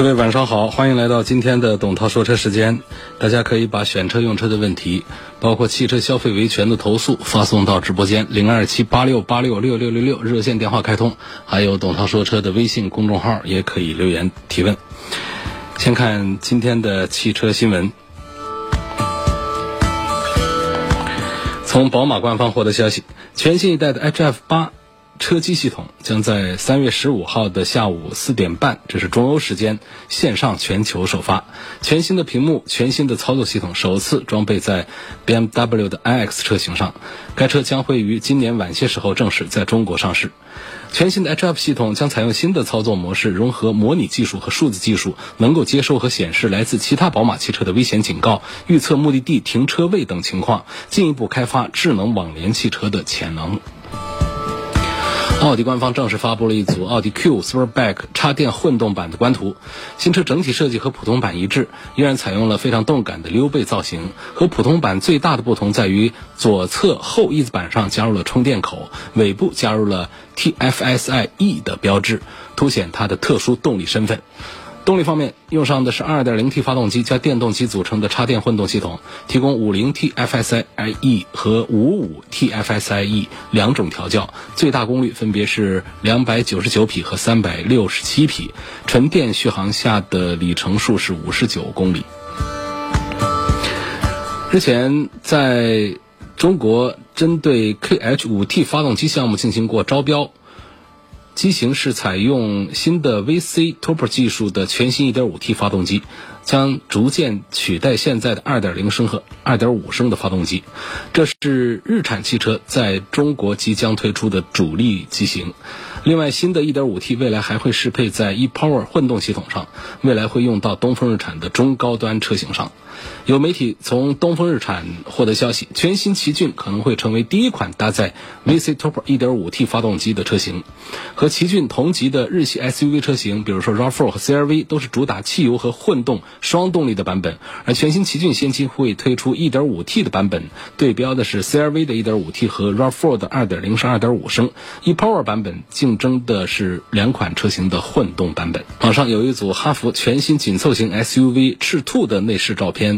各位晚上好，欢迎来到今天的董涛说车时间。大家可以把选车用车的问题，包括汽车消费维权的投诉，发送到直播间零二七八六八六六六六六热线电话开通，还有董涛说车的微信公众号也可以留言提问。先看今天的汽车新闻。从宝马官方获得消息，全新一代的 HF 八。车机系统将在三月十五号的下午四点半，这是中欧时间，线上全球首发。全新的屏幕、全新的操作系统首次装备在 BMW 的 iX 车型上。该车将会于今年晚些时候正式在中国上市。全新的 HF 系统将采用新的操作模式，融合模拟技术和数字技术，能够接收和显示来自其他宝马汽车的危险警告，预测目的地停车位等情况，进一步开发智能网联汽车的潜能。奥迪官方正式发布了一组奥迪 Q Sportback 插电混动版的官图。新车整体设计和普通版一致，依然采用了非常动感的溜背造型。和普通版最大的不同在于，左侧后翼子板上加入了充电口，尾部加入了 TFSI E 的标志，凸显它的特殊动力身份。动力方面用上的是 2.0T 发动机加电动机组成的插电混动系统，提供 50T FSI-E 和 55T FSI-E 两种调教，最大功率分别是299匹和367匹，纯电续航下的里程数是59公里。之前在中国针对 KH5T 发动机项目进行过招标。机型是采用新的 VC Turbo 技术的全新 1.5T 发动机，将逐渐取代现在的2.0升和2.5升的发动机。这是日产汽车在中国即将推出的主力机型。另外，新的 1.5T 未来还会适配在 ePower 混动系统上，未来会用到东风日产的中高端车型上。有媒体从东风日产获得消息，全新奇骏可能会成为第一款搭载 VC Turbo 1.5T 发动机的车型。和奇骏同级的日系 SUV 车型，比如说 RAV4 和 CR-V，都是主打汽油和混动双动力的版本。而全新奇骏先期会推出 1.5T 的版本，对标的是 CR-V 的 1.5T 和 RAV4 的2.0升、2.5升。ePower 版本竞争的是两款车型的混动版本。网上有一组哈弗全新紧凑型 SUV 赤兔的内饰照片。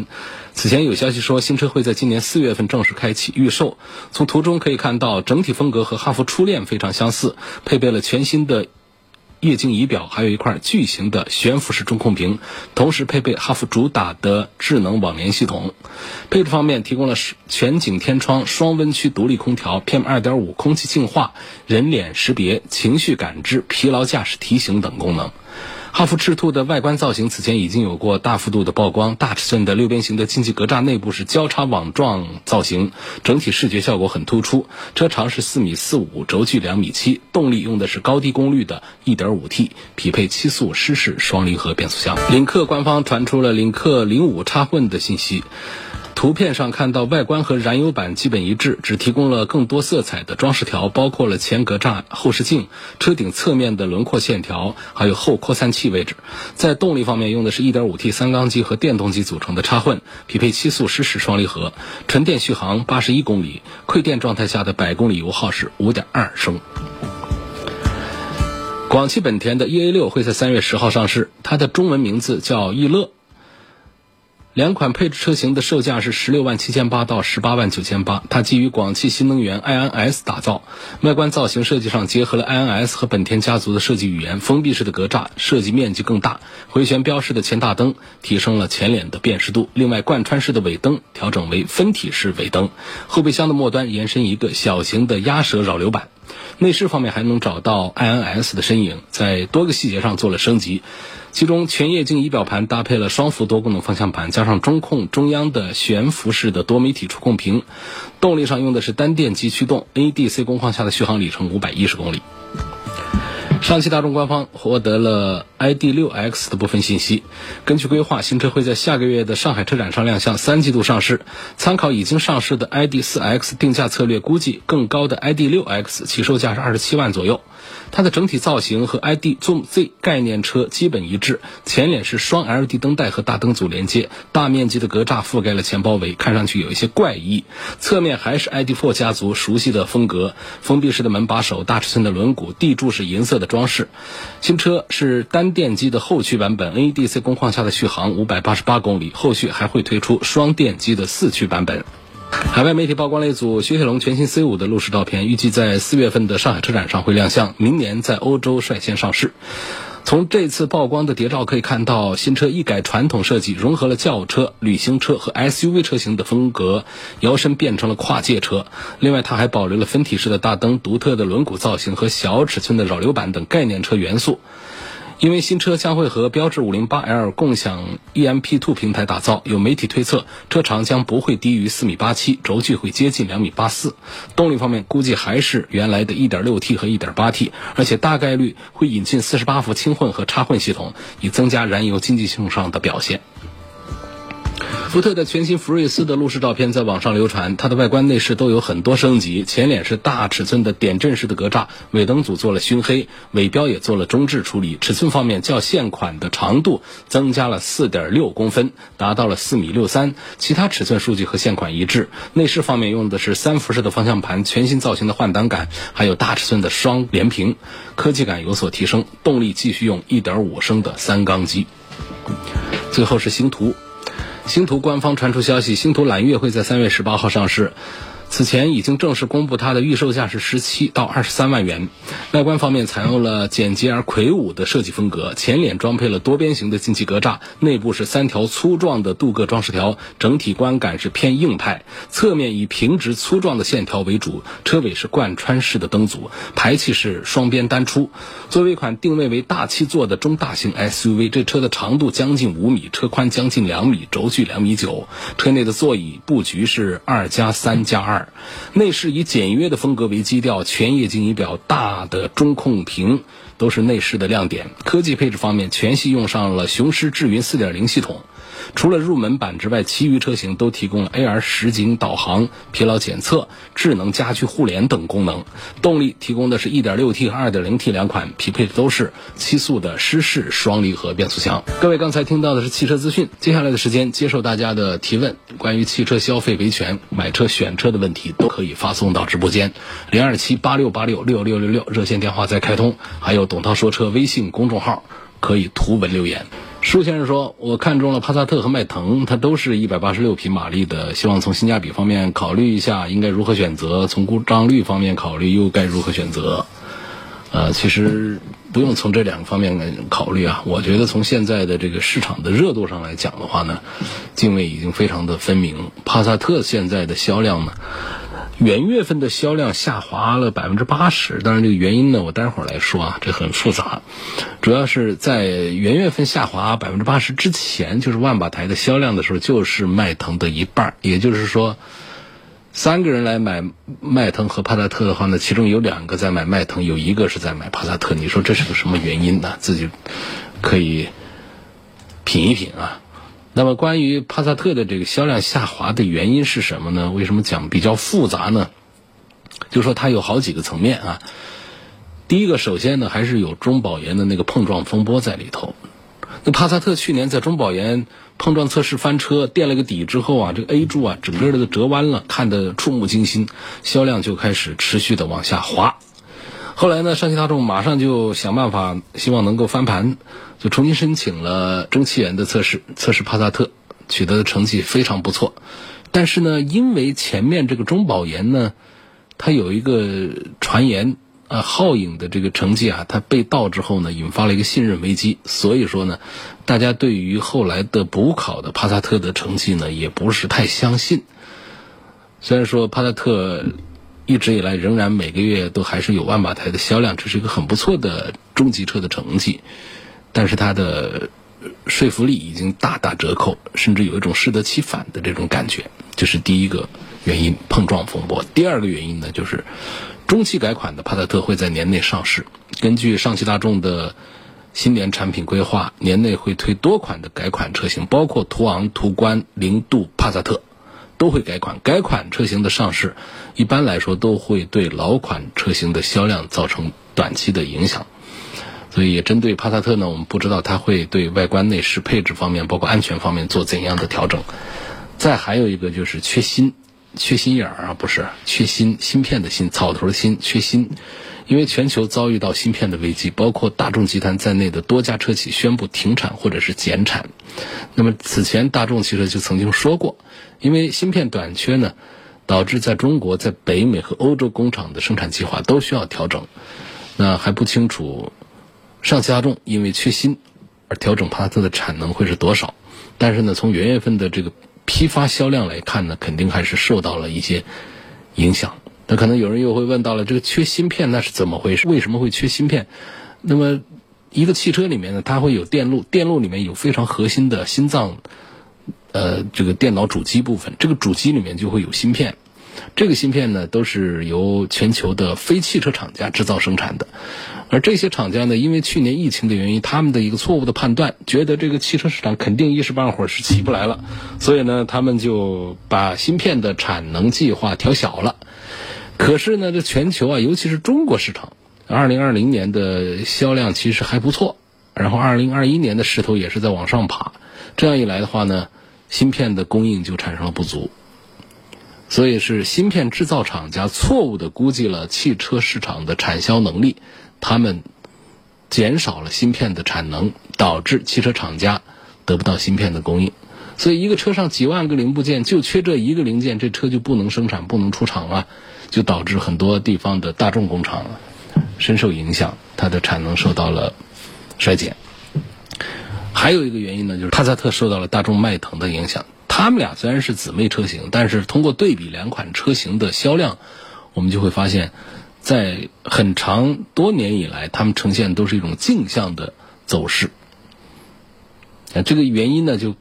此前有消息说，新车会在今年四月份正式开启预售。从图中可以看到，整体风格和哈弗初恋非常相似，配备了全新的液晶仪表，还有一块巨型的悬浮式中控屏，同时配备哈弗主打的智能网联系统。配置方面提供了全景天窗、双温区独立空调、PM 二点五空气净化、人脸识别、情绪感知、疲劳驾驶提醒等功能。哈弗赤兔的外观造型此前已经有过大幅度的曝光，大尺寸的六边形的进气格栅内部是交叉网状造型，整体视觉效果很突出。车长是四米四五，轴距两米七，动力用的是高低功率的 1.5T，匹配七速湿式双离合变速箱。领克官方传出了领克零五插混的信息。图片上看到外观和燃油版基本一致，只提供了更多色彩的装饰条，包括了前格栅、后视镜、车顶侧面的轮廓线条，还有后扩散器位置。在动力方面，用的是一点五 T 三缸机和电动机组成的插混，匹配七速湿式双离合，纯电续航八十一公里，馈电状态下的百公里油耗是五点二升。广汽本田的 EA 六会在三月十号上市，它的中文名字叫逸乐。两款配置车型的售价是十六万七千八到十八万九千八，它基于广汽新能源 iNS 打造，外观造型设计上结合了 iNS 和本田家族的设计语言，封闭式的格栅设计面积更大，回旋标式的前大灯提升了前脸的辨识度，另外贯穿式的尾灯调整为分体式尾灯，后备箱的末端延伸一个小型的鸭舌扰流板。内饰方面还能找到 iNS 的身影，在多个细节上做了升级，其中全液晶仪表盘搭配了双幅多功能方向盘，加上中控中央的悬浮式的多媒体触控屏。动力上用的是单电机驱动，ADC 工况下的续航里程五百一十公里。上汽大众官方获得了 ID.6X 的部分信息。根据规划，新车会在下个月的上海车展上亮相，三季度上市。参考已经上市的 ID.4X 定价策略，估计更高的 ID.6X 起售价是二十七万左右。它的整体造型和 ID. Zoom Z 概念车基本一致，前脸是双 LED 灯带和大灯组连接，大面积的格栅覆盖了前包围，看上去有一些怪异。侧面还是 ID.4 家族熟悉的风格，封闭式的门把手，大尺寸的轮毂，地柱是银色的装饰。新车是单电机的后驱版本，NEDC 工况下的续航五百八十八公里，后续还会推出双电机的四驱版本。海外媒体曝光了一组雪铁龙全新 C5 的路试照片，预计在四月份的上海车展上会亮相，明年在欧洲率先上市。从这次曝光的谍照可以看到，新车一改传统设计，融合了轿车、旅行车和 SUV 车型的风格，摇身变成了跨界车。另外，它还保留了分体式的大灯、独特的轮毂造型和小尺寸的扰流板等概念车元素。因为新车将会和标致 508L 共享 EMP2 平台打造，有媒体推测车长将不会低于4米87，轴距会接近两米84。动力方面估计还是原来的 1.6T 和 1.8T，而且大概率会引进48伏轻混和插混系统，以增加燃油经济性上的表现。福特的全新福睿斯的路试照片在网上流传，它的外观内饰都有很多升级。前脸是大尺寸的点阵式的格栅，尾灯组做了熏黑，尾标也做了中置处理。尺寸方面，较现款的长度增加了四点六公分，达到了四米六三。其他尺寸数据和现款一致。内饰方面用的是三辐式的方向盘，全新造型的换挡杆，还有大尺寸的双联屏，科技感有所提升。动力继续用一点五升的三缸机。最后是星途。星途官方传出消息，星途揽月会在三月十八号上市。此前已经正式公布，它的预售价是十七到二十三万元。外观方面采用了简洁而魁梧的设计风格，前脸装配了多边形的进气格栅，内部是三条粗壮的镀铬装饰条，整体观感是偏硬派。侧面以平直粗壮的线条为主，车尾是贯穿式的灯组，排气是双边单出。作为一款定位为大七座的中大型 SUV，这车的长度将近五米，车宽将近两米，轴距两米九。车内的座椅布局是二加三加二。内饰以简约的风格为基调，全液晶仪表、大的中控屏都是内饰的亮点。科技配置方面，全系用上了雄狮智云4.0系统。除了入门版之外，其余车型都提供了 AR 实景导航、疲劳检测、智能家居互联等功能。动力提供的是 1.6T 和 2.0T 两款，匹配的都是七速的湿式双离合变速箱。各位刚才听到的是汽车资讯，接下来的时间接受大家的提问，关于汽车消费维权、买车选车的问题都可以发送到直播间零二七八六八六六六六六热线电话在开通，还有董涛说车微信公众号可以图文留言。舒先生说：“我看中了帕萨特和迈腾，它都是一百八十六匹马力的，希望从性价比方面考虑一下应该如何选择，从故障率方面考虑又该如何选择。”呃，其实不用从这两个方面考虑啊，我觉得从现在的这个市场的热度上来讲的话呢，泾渭已经非常的分明。帕萨特现在的销量呢？元月份的销量下滑了百分之八十，当然这个原因呢，我待会儿来说啊，这很复杂。主要是在元月份下滑百分之八十之前，就是万把台的销量的时候，就是迈腾的一半。也就是说，三个人来买迈腾和帕萨特的话呢，其中有两个在买迈腾，有一个是在买帕萨特。你说这是个什么原因呢？自己可以品一品啊。那么，关于帕萨特的这个销量下滑的原因是什么呢？为什么讲比较复杂呢？就说它有好几个层面啊。第一个，首先呢，还是有中保研的那个碰撞风波在里头。那帕萨特去年在中保研碰撞测试翻车，垫了个底之后啊，这个 A 柱啊，整个的折弯了，看得触目惊心，销量就开始持续的往下滑。后来呢，上汽大众马上就想办法，希望能够翻盘，就重新申请了蒸汽眼的测试，测试帕萨特，取得的成绩非常不错。但是呢，因为前面这个中保研呢，它有一个传言，啊，皓影的这个成绩啊，它被盗之后呢，引发了一个信任危机。所以说呢，大家对于后来的补考的帕萨特的成绩呢，也不是太相信。虽然说帕萨特。一直以来，仍然每个月都还是有万把台的销量，这是一个很不错的中级车的成绩。但是它的说服力已经大打折扣，甚至有一种适得其反的这种感觉。这是第一个原因，碰撞风波。第二个原因呢，就是中期改款的帕萨特会在年内上市。根据上汽大众的新年产品规划，年内会推多款的改款车型，包括途昂、途观、零度、帕萨特都会改款。改款车型的上市，一般来说都会对老款车型的销量造成短期的影响。所以，针对帕萨特呢，我们不知道它会对外观内饰配置方面，包括安全方面做怎样的调整。再还有一个就是缺芯，缺心眼儿啊，不是缺芯，芯片的芯，草头的芯，缺芯。因为全球遭遇到芯片的危机，包括大众集团在内的多家车企宣布停产或者是减产。那么此前大众汽车就曾经说过，因为芯片短缺呢，导致在中国、在北美和欧洲工厂的生产计划都需要调整。那还不清楚。上汽大众因为缺芯而调整帕萨特的产能会是多少？但是呢，从元月份的这个批发销量来看呢，肯定还是受到了一些影响。那可能有人又会问到了，这个缺芯片那是怎么回事？为什么会缺芯片？那么一个汽车里面呢，它会有电路，电路里面有非常核心的心脏，呃，这个电脑主机部分，这个主机里面就会有芯片。这个芯片呢，都是由全球的非汽车厂家制造生产的，而这些厂家呢，因为去年疫情的原因，他们的一个错误的判断，觉得这个汽车市场肯定一时半会儿是起不来了，所以呢，他们就把芯片的产能计划调小了。可是呢，这全球啊，尤其是中国市场，二零二零年的销量其实还不错，然后二零二一年的势头也是在往上爬，这样一来的话呢，芯片的供应就产生了不足。所以是芯片制造厂家错误的估计了汽车市场的产销能力，他们减少了芯片的产能，导致汽车厂家得不到芯片的供应。所以一个车上几万个零部件就缺这一个零件，这车就不能生产、不能出厂了，就导致很多地方的大众工厂深受影响，它的产能受到了衰减。还有一个原因呢，就是帕萨特受到了大众迈腾的影响。他们俩虽然是姊妹车型，但是通过对比两款车型的销量，我们就会发现，在很长多年以来，他们呈现都是一种镜像的走势。啊，这个原因呢，就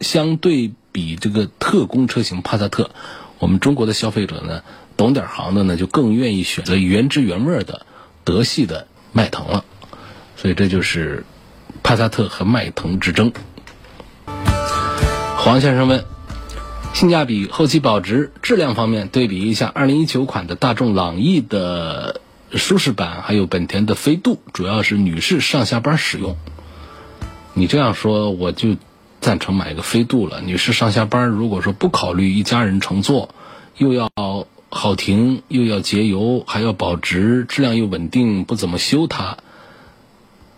相对比这个特供车型帕萨特，我们中国的消费者呢，懂点行的呢，就更愿意选择原汁原味的德系的迈腾了。所以这就是帕萨特和迈腾之争。黄先生问：性价比、后期保值、质量方面对比一下2019款的大众朗逸的舒适版，还有本田的飞度，主要是女士上下班使用。你这样说，我就赞成买个飞度了。女士上下班，如果说不考虑一家人乘坐，又要好停，又要节油，还要保值，质量又稳定，不怎么修它，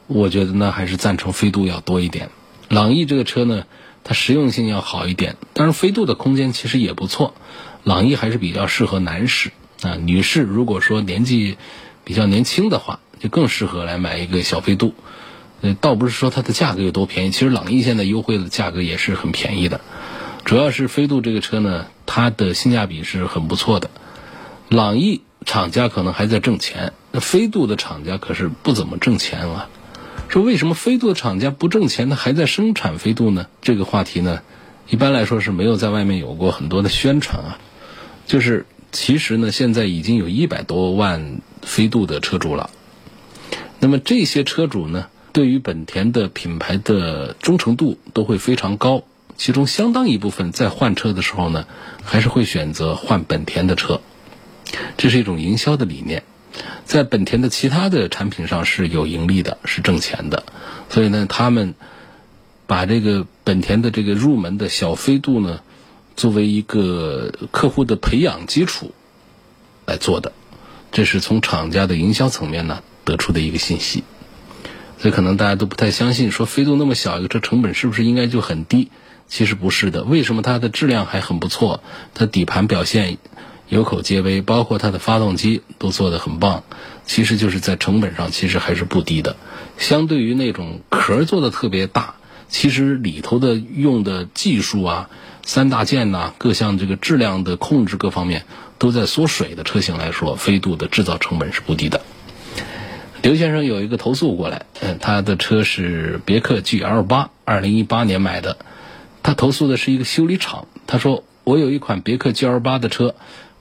我觉得呢还是赞成飞度要多一点。朗逸这个车呢？它实用性要好一点，但是飞度的空间其实也不错。朗逸还是比较适合男士啊，女士如果说年纪比较年轻的话，就更适合来买一个小飞度。呃，倒不是说它的价格有多便宜，其实朗逸现在优惠的价格也是很便宜的。主要是飞度这个车呢，它的性价比是很不错的。朗逸厂家可能还在挣钱，那飞度的厂家可是不怎么挣钱啊。说为什么飞度的厂家不挣钱呢？还在生产飞度呢？这个话题呢，一般来说是没有在外面有过很多的宣传啊。就是其实呢，现在已经有一百多万飞度的车主了。那么这些车主呢，对于本田的品牌的忠诚度都会非常高，其中相当一部分在换车的时候呢，还是会选择换本田的车。这是一种营销的理念。在本田的其他的产品上是有盈利的，是挣钱的，所以呢，他们把这个本田的这个入门的小飞度呢，作为一个客户的培养基础来做的，这是从厂家的营销层面呢得出的一个信息。所以可能大家都不太相信，说飞度那么小一个车，成本是不是应该就很低？其实不是的，为什么它的质量还很不错？它底盘表现？有口皆碑，包括它的发动机都做得很棒，其实就是在成本上其实还是不低的。相对于那种壳做的特别大，其实里头的用的技术啊、三大件呐、各项这个质量的控制各方面都在缩水的车型来说，飞度的制造成本是不低的。刘先生有一个投诉过来，嗯，他的车是别克 GL 八，二零一八年买的，他投诉的是一个修理厂，他说我有一款别克 GL 八的车。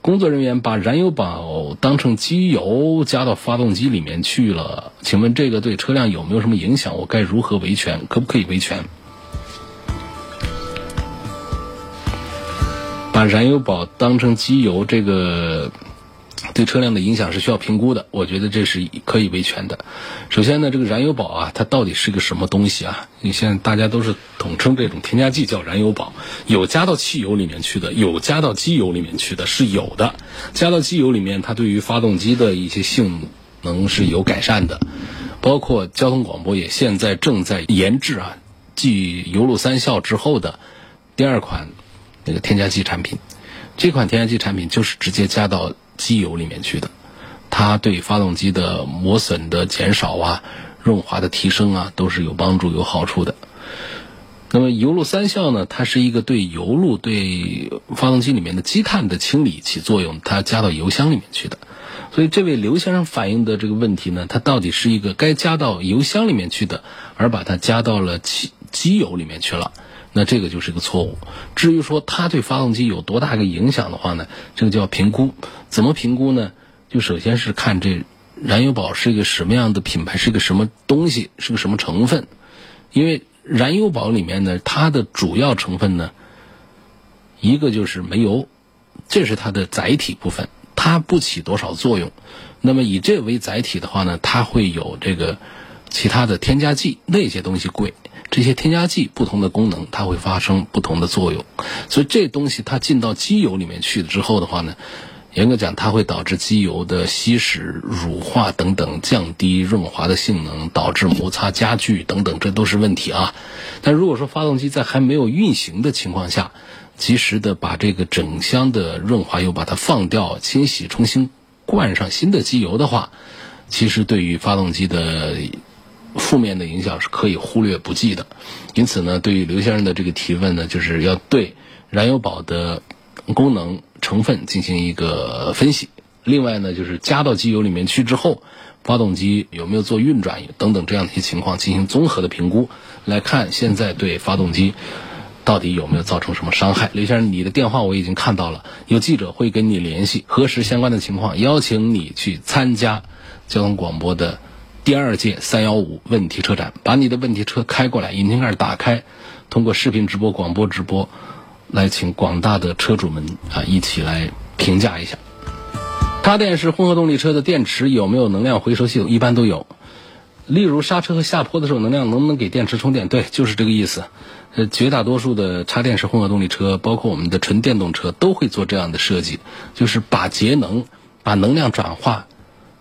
工作人员把燃油宝当成机油加到发动机里面去了，请问这个对车辆有没有什么影响？我该如何维权？可不可以维权？把燃油宝当成机油，这个对车辆的影响是需要评估的。我觉得这是可以维权的。首先呢，这个燃油宝啊，它到底是个什么东西啊？你现在大家都是统称这种添加剂叫燃油宝，有加到汽油里面去的，有加到机油里面去的，是有的。加到机油里面，它对于发动机的一些性能是有改善的。包括交通广播也现在正在研制啊，继油路三效之后的第二款。那个添加剂产品，这款添加剂产品就是直接加到机油里面去的，它对发动机的磨损的减少啊、润滑的提升啊，都是有帮助、有好处的。那么油路三效呢，它是一个对油路、对发动机里面的积碳的清理起作用，它加到油箱里面去的。所以这位刘先生反映的这个问题呢，它到底是一个该加到油箱里面去的，而把它加到了汽机油里面去了。那这个就是一个错误。至于说它对发动机有多大个影响的话呢，这个就要评估。怎么评估呢？就首先是看这燃油宝是一个什么样的品牌，是一个什么东西，是个什么成分。因为燃油宝里面呢，它的主要成分呢，一个就是煤油，这是它的载体部分，它不起多少作用。那么以这为载体的话呢，它会有这个其他的添加剂，那些东西贵。这些添加剂不同的功能，它会发生不同的作用，所以这东西它进到机油里面去之后的话呢，严格讲，它会导致机油的稀释、乳化等等，降低润滑的性能，导致摩擦加剧等等，这都是问题啊。但如果说发动机在还没有运行的情况下，及时的把这个整箱的润滑油把它放掉、清洗、重新灌上新的机油的话，其实对于发动机的。负面的影响是可以忽略不计的，因此呢，对于刘先生的这个提问呢，就是要对燃油宝的功能成分进行一个分析。另外呢，就是加到机油里面去之后，发动机有没有做运转等等这样的一些情况进行综合的评估，来看现在对发动机到底有没有造成什么伤害。刘先生，你的电话我已经看到了，有记者会跟你联系核实相关的情况，邀请你去参加交通广播的。第二届三幺五问题车展，把你的问题车开过来，引擎盖打开，通过视频直播、广播直播，来请广大的车主们啊一起来评价一下。插电式混合动力车的电池有没有能量回收系统？一般都有。例如刹车和下坡的时候，能量能不能给电池充电？对，就是这个意思。呃，绝大多数的插电式混合动力车，包括我们的纯电动车，都会做这样的设计，就是把节能、把能量转化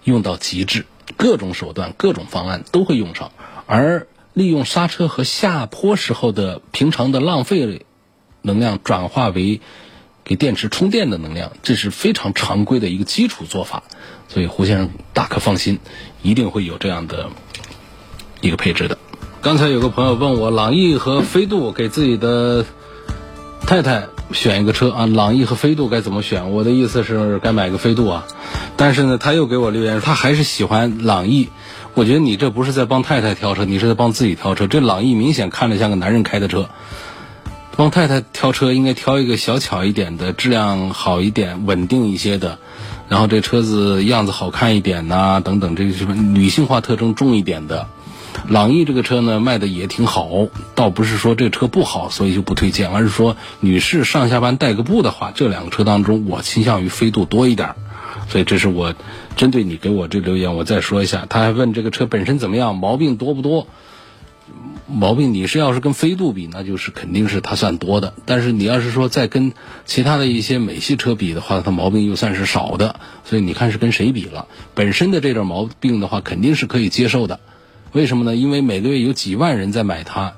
用到极致。各种手段、各种方案都会用上，而利用刹车和下坡时候的平常的浪费能量转化为给电池充电的能量，这是非常常规的一个基础做法。所以胡先生大可放心，一定会有这样的一个配置的。刚才有个朋友问我，朗逸和飞度给自己的太太。选一个车啊，朗逸和飞度该怎么选？我的意思是该买个飞度啊，但是呢，他又给我留言，他还是喜欢朗逸。我觉得你这不是在帮太太挑车，你是在帮自己挑车。这朗逸明显看着像个男人开的车，帮太太挑车应该挑一个小巧一点的，质量好一点、稳定一些的，然后这车子样子好看一点呐，等等，这个什么女性化特征重一点的。朗逸这个车呢卖的也挺好，倒不是说这车不好，所以就不推荐，而是说女士上下班带个步的话，这两个车当中我倾向于飞度多一点。所以这是我针对你给我这留言，我再说一下。他还问这个车本身怎么样，毛病多不多？毛病你是要是跟飞度比，那就是肯定是它算多的。但是你要是说再跟其他的一些美系车比的话，它毛病又算是少的。所以你看是跟谁比了？本身的这点毛病的话，肯定是可以接受的。为什么呢？因为每个月有几万人在买它，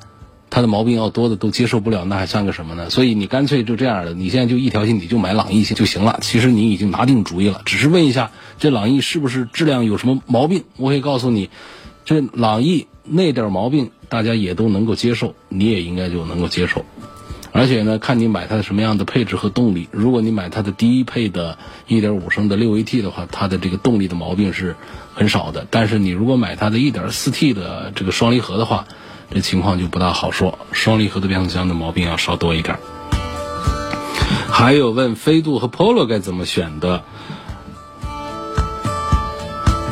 它的毛病要多的都接受不了，那还算个什么呢？所以你干脆就这样的，你现在就一条心，你就买朗逸就行了。其实你已经拿定主意了，只是问一下这朗逸是不是质量有什么毛病？我可以告诉你，这朗逸那点毛病大家也都能够接受，你也应该就能够接受。而且呢，看你买它的什么样的配置和动力。如果你买它的低配的1.5升的 6AT 的话，它的这个动力的毛病是很少的。但是你如果买它的 1.4T 的这个双离合的话，这情况就不大好说。双离合的变速箱的毛病要稍多一点。还有问飞度和 Polo 该怎么选的？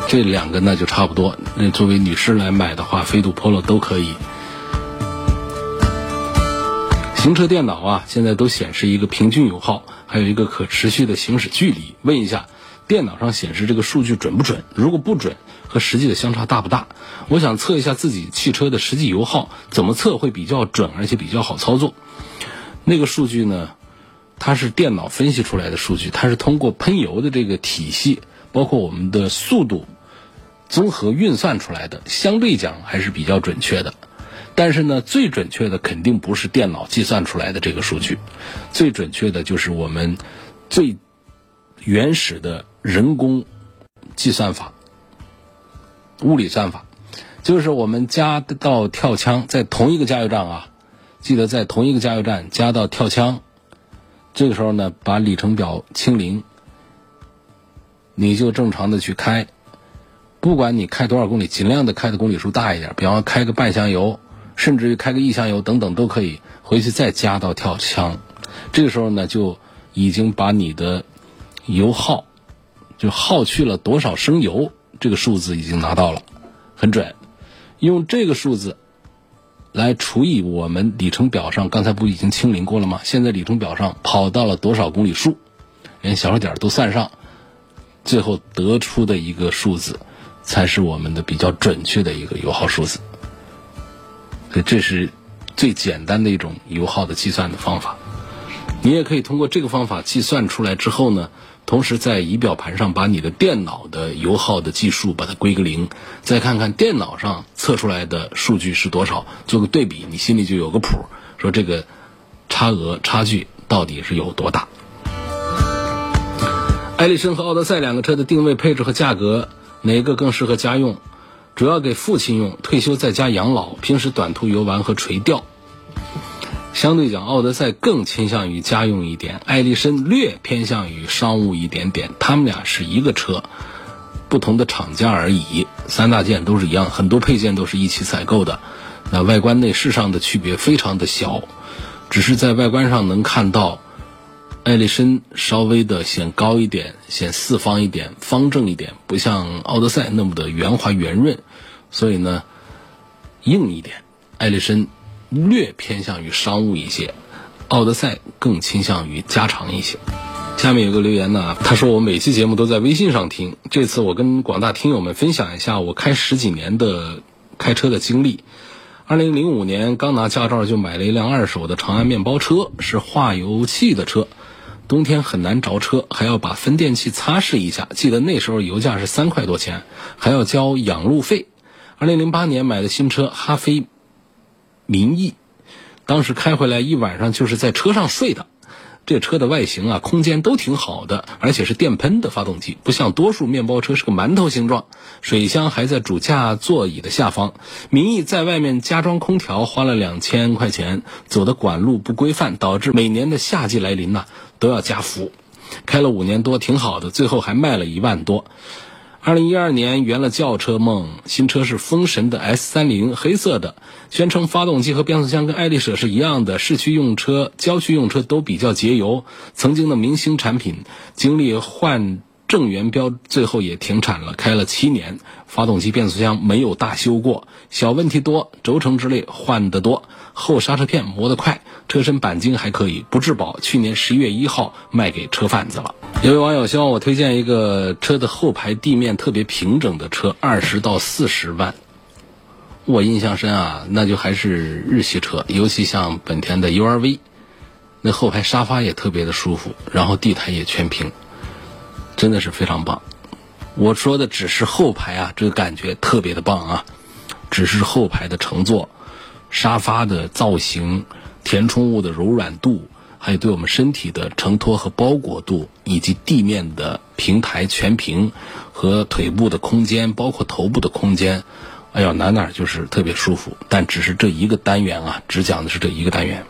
这两个那就差不多。那作为女士来买的话，飞度、Polo 都可以。行车电脑啊，现在都显示一个平均油耗，还有一个可持续的行驶距离。问一下，电脑上显示这个数据准不准？如果不准，和实际的相差大不大？我想测一下自己汽车的实际油耗，怎么测会比较准，而且比较好操作？那个数据呢，它是电脑分析出来的数据，它是通过喷油的这个体系，包括我们的速度，综合运算出来的，相对讲还是比较准确的。但是呢，最准确的肯定不是电脑计算出来的这个数据，最准确的就是我们最原始的人工计算法、物理算法，就是我们加到跳枪，在同一个加油站啊，记得在同一个加油站加到跳枪，这个时候呢，把里程表清零，你就正常的去开，不管你开多少公里，尽量的开的公里数大一点，比方开个半箱油。甚至于开个一箱油等等都可以，回去再加到跳枪，这个时候呢就已经把你的油耗就耗去了多少升油，这个数字已经拿到了，很准。用这个数字来除以我们里程表上刚才不已经清零过了吗？现在里程表上跑到了多少公里数，连小数点都算上，最后得出的一个数字才是我们的比较准确的一个油耗数字。这是最简单的一种油耗的计算的方法。你也可以通过这个方法计算出来之后呢，同时在仪表盘上把你的电脑的油耗的计数把它归个零，再看看电脑上测出来的数据是多少，做个对比，你心里就有个谱，说这个差额差距到底是有多大。艾力绅和奥德赛两个车的定位、配置和价格，哪个更适合家用？主要给父亲用，退休在家养老，平时短途游玩和垂钓。相对讲，奥德赛更倾向于家用一点，艾力绅略偏向于商务一点点。他们俩是一个车，不同的厂家而已。三大件都是一样，很多配件都是一起采购的。那外观内饰上的区别非常的小，只是在外观上能看到。艾力绅稍微的显高一点，显四方一点，方正一点，不像奥德赛那么的圆滑圆润，所以呢，硬一点。艾力绅略偏向于商务一些，奥德赛更倾向于加长一些。下面有个留言呢，他说我每期节目都在微信上听，这次我跟广大听友们分享一下我开十几年的开车的经历。二零零五年刚拿驾照就买了一辆二手的长安面包车，是化油器的车。冬天很难着车，还要把分电器擦拭一下。记得那时候油价是三块多钱，还要交养路费。二零零八年买的新车哈飞民意，当时开回来一晚上就是在车上睡的。这车的外形啊，空间都挺好的，而且是电喷的发动机，不像多数面包车是个馒头形状。水箱还在主驾座椅的下方。民意在外面加装空调花了两千块钱，走的管路不规范，导致每年的夏季来临呐都要加氟。开了五年多挺好的，最后还卖了一万多。二零一二年圆了轿车梦，新车是风神的 S 三零，黑色的，宣称发动机和变速箱跟爱丽舍是一样的，市区用车、郊区用车都比较节油。曾经的明星产品，经历换正原标，最后也停产了，开了七年，发动机、变速箱没有大修过，小问题多，轴承之类换得多，后刹车片磨得快。车身钣金还可以，不质保。去年十一月一号卖给车贩子了。有位网友希望我推荐一个车的后排地面特别平整的车，二十到四十万。我印象深啊，那就还是日系车，尤其像本田的 URV，那后排沙发也特别的舒服，然后地台也全平，真的是非常棒。我说的只是后排啊，这个感觉特别的棒啊，只是后排的乘坐、沙发的造型。填充物的柔软度，还有对我们身体的承托和包裹度，以及地面的平台全平和腿部的空间，包括头部的空间，哎呀，哪哪就是特别舒服。但只是这一个单元啊，只讲的是这一个单元。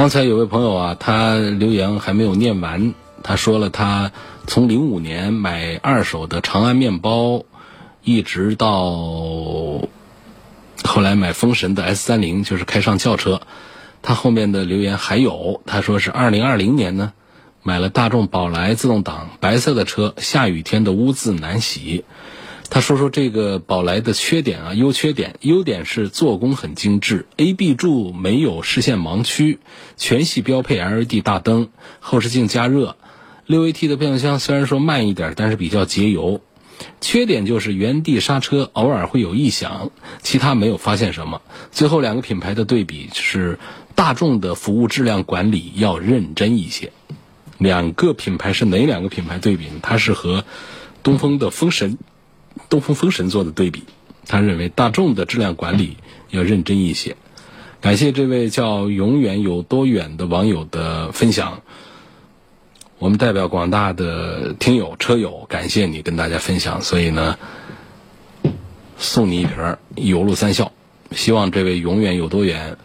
刚才有位朋友啊，他留言还没有念完，他说了他从零五年买二手的长安面包。一直到后来买风神的 S 三零，就是开上轿车。他后面的留言还有，他说是二零二零年呢，买了大众宝来自动挡，白色的车，下雨天的污渍难洗。他说说这个宝来的缺点啊，优缺点，优点是做工很精致，A、B 柱没有视线盲区，全系标配 LED 大灯，后视镜加热，六 AT 的变速箱虽然说慢一点，但是比较节油。缺点就是原地刹车偶尔会有异响，其他没有发现什么。最后两个品牌的对比是，大众的服务质量管理要认真一些。两个品牌是哪两个品牌对比呢？它是和东风的风神。东风风神做的对比，他认为大众的质量管理要认真一些。感谢这位叫“永远有多远”的网友的分享。我们代表广大的听友车友，感谢你跟大家分享。所以呢，送你一瓶油路三效。希望这位“永远有多远”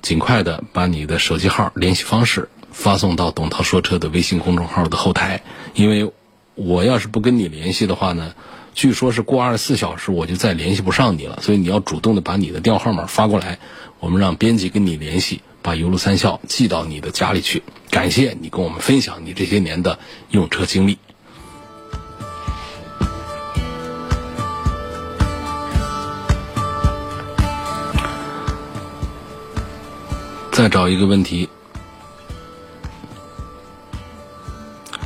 尽快的把你的手机号、联系方式发送到董涛说车的微信公众号的后台，因为我要是不跟你联系的话呢。据说是过二十四小时我就再联系不上你了，所以你要主动的把你的电话号码发过来，我们让编辑跟你联系，把油路三校寄到你的家里去。感谢你跟我们分享你这些年的用车经历。再找一个问题，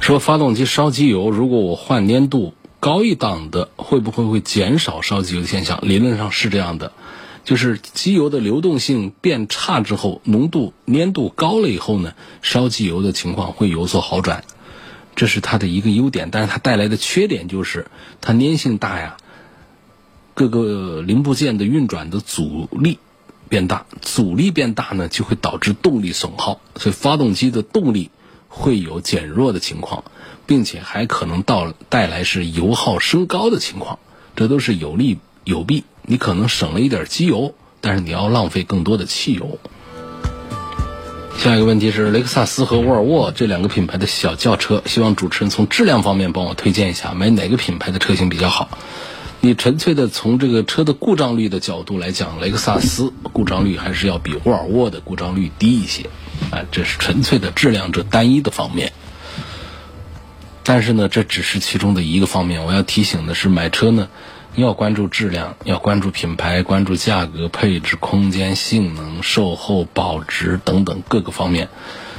说发动机烧机油，如果我换粘度。高一档的会不会会减少烧机油的现象？理论上是这样的，就是机油的流动性变差之后，浓度粘度高了以后呢，烧机油的情况会有所好转，这是它的一个优点。但是它带来的缺点就是它粘性大呀，各个零部件的运转的阻力变大，阻力变大呢就会导致动力损耗，所以发动机的动力会有减弱的情况。并且还可能到带来是油耗升高的情况，这都是有利有弊。你可能省了一点机油，但是你要浪费更多的汽油。下一个问题是雷克萨斯和沃尔沃这两个品牌的小轿车，希望主持人从质量方面帮我推荐一下，买哪个品牌的车型比较好？你纯粹的从这个车的故障率的角度来讲，雷克萨斯故障率还是要比沃尔沃的故障率低一些，啊，这是纯粹的质量这单一的方面。但是呢，这只是其中的一个方面。我要提醒的是，买车呢，要关注质量，要关注品牌，关注价格、配置、空间、性能、售后、保值等等各个方面。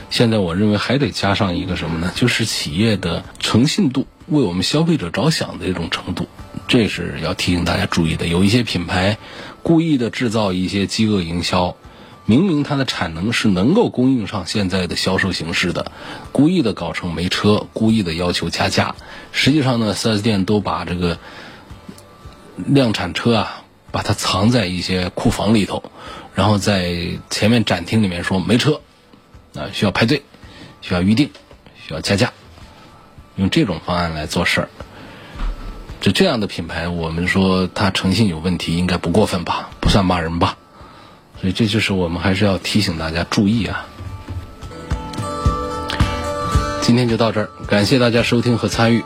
现在我认为还得加上一个什么呢？就是企业的诚信度，为我们消费者着想的一种程度，这是要提醒大家注意的。有一些品牌故意的制造一些饥饿营销。明明它的产能是能够供应上现在的销售形式的，故意的搞成没车，故意的要求加价。实际上呢，4S 店都把这个量产车啊，把它藏在一些库房里头，然后在前面展厅里面说没车，啊需要排队，需要预定，需要加价，用这种方案来做事儿。就这样的品牌，我们说它诚信有问题，应该不过分吧？不算骂人吧？所以这就是我们还是要提醒大家注意啊！今天就到这儿，感谢大家收听和参与。